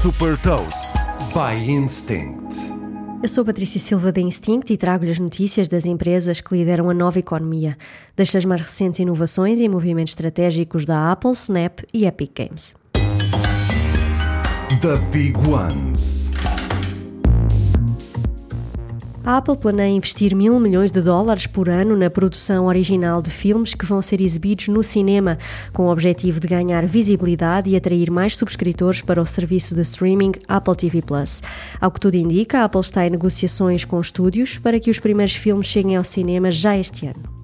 Super Toast by Instinct. Eu sou Patrícia Silva da Instinct e trago-lhe as notícias das empresas que lideram a nova economia, desde as mais recentes inovações e movimentos estratégicos da Apple, Snap e Epic Games. The Big Ones. A Apple planeia investir mil milhões de dólares por ano na produção original de filmes que vão ser exibidos no cinema, com o objetivo de ganhar visibilidade e atrair mais subscritores para o serviço de streaming Apple TV Plus. Ao que tudo indica, a Apple está em negociações com estúdios para que os primeiros filmes cheguem ao cinema já este ano.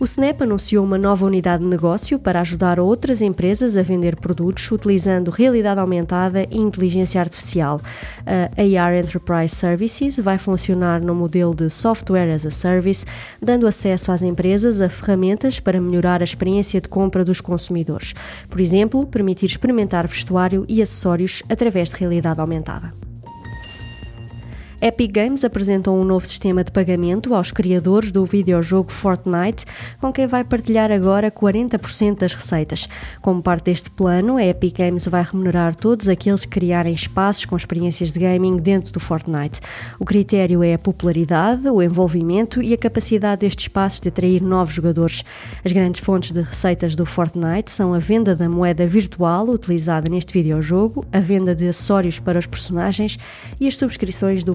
O Snap anunciou uma nova unidade de negócio para ajudar outras empresas a vender produtos utilizando realidade aumentada e inteligência artificial. A AR Enterprise Services vai funcionar no modelo de Software as a Service, dando acesso às empresas a ferramentas para melhorar a experiência de compra dos consumidores. Por exemplo, permitir experimentar vestuário e acessórios através de realidade aumentada. Epic Games apresentou um novo sistema de pagamento aos criadores do videojogo Fortnite, com quem vai partilhar agora 40% das receitas. Como parte deste plano, a Epic Games vai remunerar todos aqueles que criarem espaços com experiências de gaming dentro do Fortnite. O critério é a popularidade, o envolvimento e a capacidade destes espaços de atrair novos jogadores. As grandes fontes de receitas do Fortnite são a venda da moeda virtual utilizada neste videojogo, a venda de acessórios para os personagens e as subscrições do